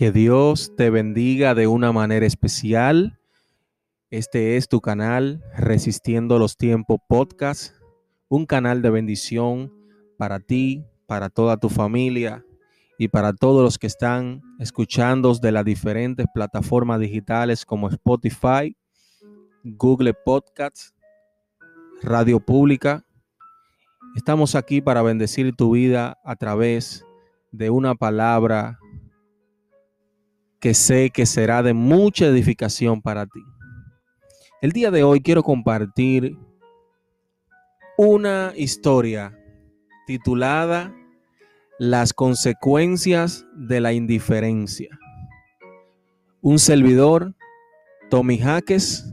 Que Dios te bendiga de una manera especial. Este es tu canal Resistiendo los Tiempos Podcast, un canal de bendición para ti, para toda tu familia y para todos los que están escuchando de las diferentes plataformas digitales como Spotify, Google Podcasts, Radio Pública. Estamos aquí para bendecir tu vida a través de una palabra que sé que será de mucha edificación para ti. El día de hoy quiero compartir una historia titulada Las consecuencias de la indiferencia. Un servidor, Tommy Jaques,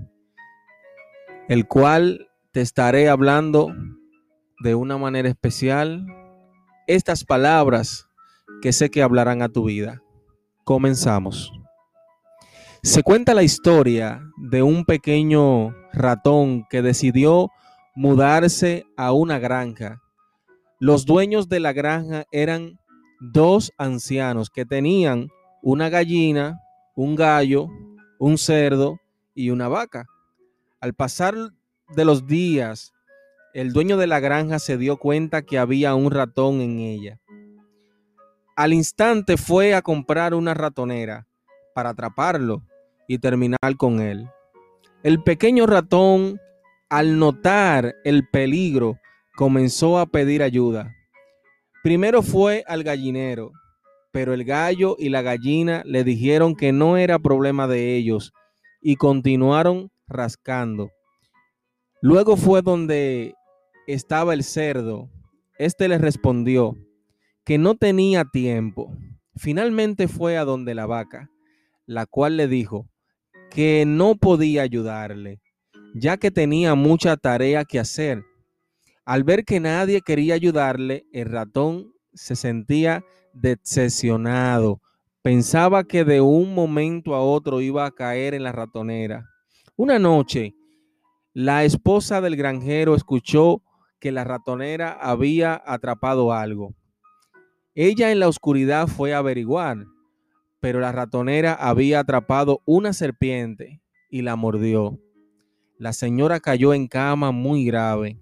el cual te estaré hablando de una manera especial estas palabras que sé que hablarán a tu vida. Comenzamos. Se cuenta la historia de un pequeño ratón que decidió mudarse a una granja. Los dueños de la granja eran dos ancianos que tenían una gallina, un gallo, un cerdo y una vaca. Al pasar de los días, el dueño de la granja se dio cuenta que había un ratón en ella. Al instante fue a comprar una ratonera para atraparlo y terminar con él. El pequeño ratón, al notar el peligro, comenzó a pedir ayuda. Primero fue al gallinero, pero el gallo y la gallina le dijeron que no era problema de ellos y continuaron rascando. Luego fue donde estaba el cerdo. Este le respondió, que no tenía tiempo. Finalmente fue a donde la vaca, la cual le dijo que no podía ayudarle, ya que tenía mucha tarea que hacer. Al ver que nadie quería ayudarle, el ratón se sentía decepcionado. Pensaba que de un momento a otro iba a caer en la ratonera. Una noche, la esposa del granjero escuchó que la ratonera había atrapado algo. Ella en la oscuridad fue a averiguar, pero la ratonera había atrapado una serpiente y la mordió. La señora cayó en cama muy grave.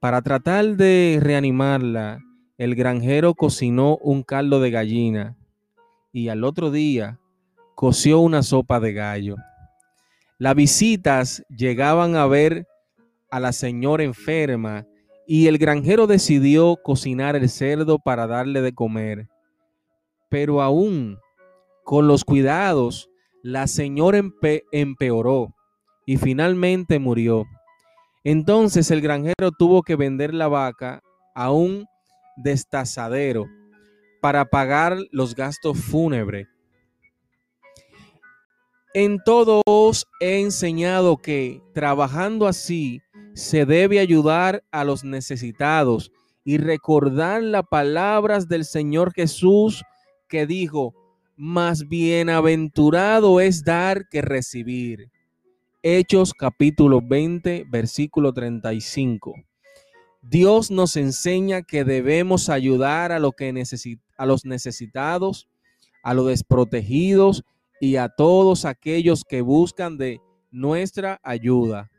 Para tratar de reanimarla, el granjero cocinó un caldo de gallina y al otro día coció una sopa de gallo. Las visitas llegaban a ver a la señora enferma y el granjero decidió cocinar el cerdo para darle de comer. Pero aún con los cuidados, la señora empeoró y finalmente murió. Entonces el granjero tuvo que vender la vaca a un destazadero para pagar los gastos fúnebres. En todos he enseñado que trabajando así se debe ayudar a los necesitados y recordar las palabras del Señor Jesús que dijo, más bienaventurado es dar que recibir. Hechos capítulo 20, versículo 35. Dios nos enseña que debemos ayudar a, a los necesitados, a los desprotegidos y a todos aquellos que buscan de nuestra ayuda.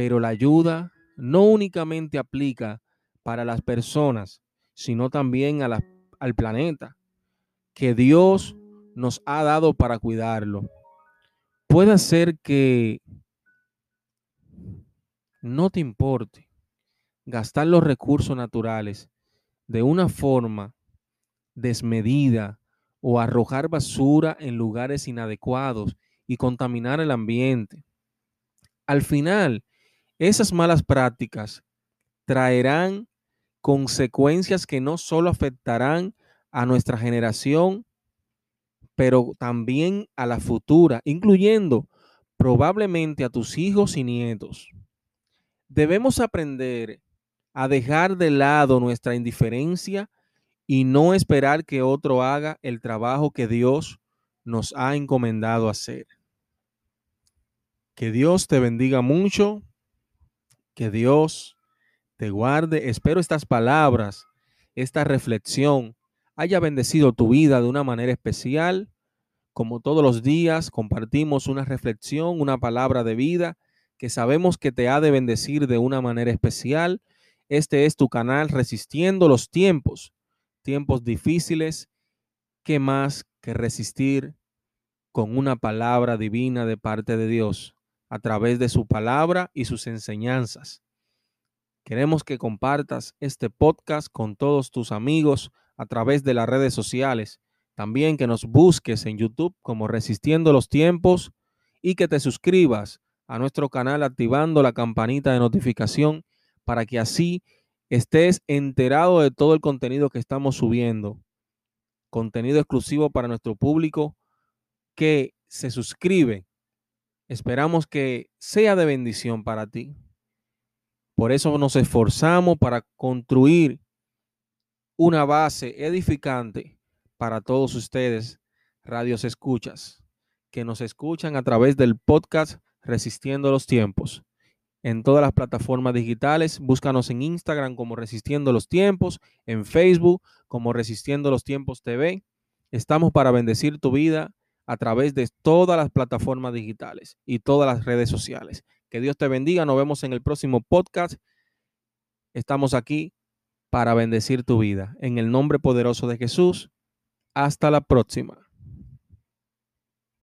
Pero la ayuda no únicamente aplica para las personas, sino también a al planeta que Dios nos ha dado para cuidarlo. Puede ser que no te importe gastar los recursos naturales de una forma desmedida o arrojar basura en lugares inadecuados y contaminar el ambiente. Al final, esas malas prácticas traerán consecuencias que no solo afectarán a nuestra generación, pero también a la futura, incluyendo probablemente a tus hijos y nietos. Debemos aprender a dejar de lado nuestra indiferencia y no esperar que otro haga el trabajo que Dios nos ha encomendado hacer. Que Dios te bendiga mucho que Dios te guarde. Espero estas palabras, esta reflexión haya bendecido tu vida de una manera especial. Como todos los días, compartimos una reflexión, una palabra de vida que sabemos que te ha de bendecir de una manera especial. Este es tu canal Resistiendo los tiempos, tiempos difíciles. ¿Qué más que resistir con una palabra divina de parte de Dios a través de su palabra y sus enseñanzas? Queremos que compartas este podcast con todos tus amigos a través de las redes sociales. También que nos busques en YouTube como Resistiendo los Tiempos y que te suscribas a nuestro canal activando la campanita de notificación para que así estés enterado de todo el contenido que estamos subiendo. Contenido exclusivo para nuestro público que se suscribe. Esperamos que sea de bendición para ti. Por eso nos esforzamos para construir una base edificante para todos ustedes, radios escuchas, que nos escuchan a través del podcast Resistiendo los Tiempos. En todas las plataformas digitales, búscanos en Instagram como Resistiendo los Tiempos, en Facebook como Resistiendo los Tiempos TV. Estamos para bendecir tu vida a través de todas las plataformas digitales y todas las redes sociales. Que Dios te bendiga. Nos vemos en el próximo podcast. Estamos aquí para bendecir tu vida. En el nombre poderoso de Jesús, hasta la próxima.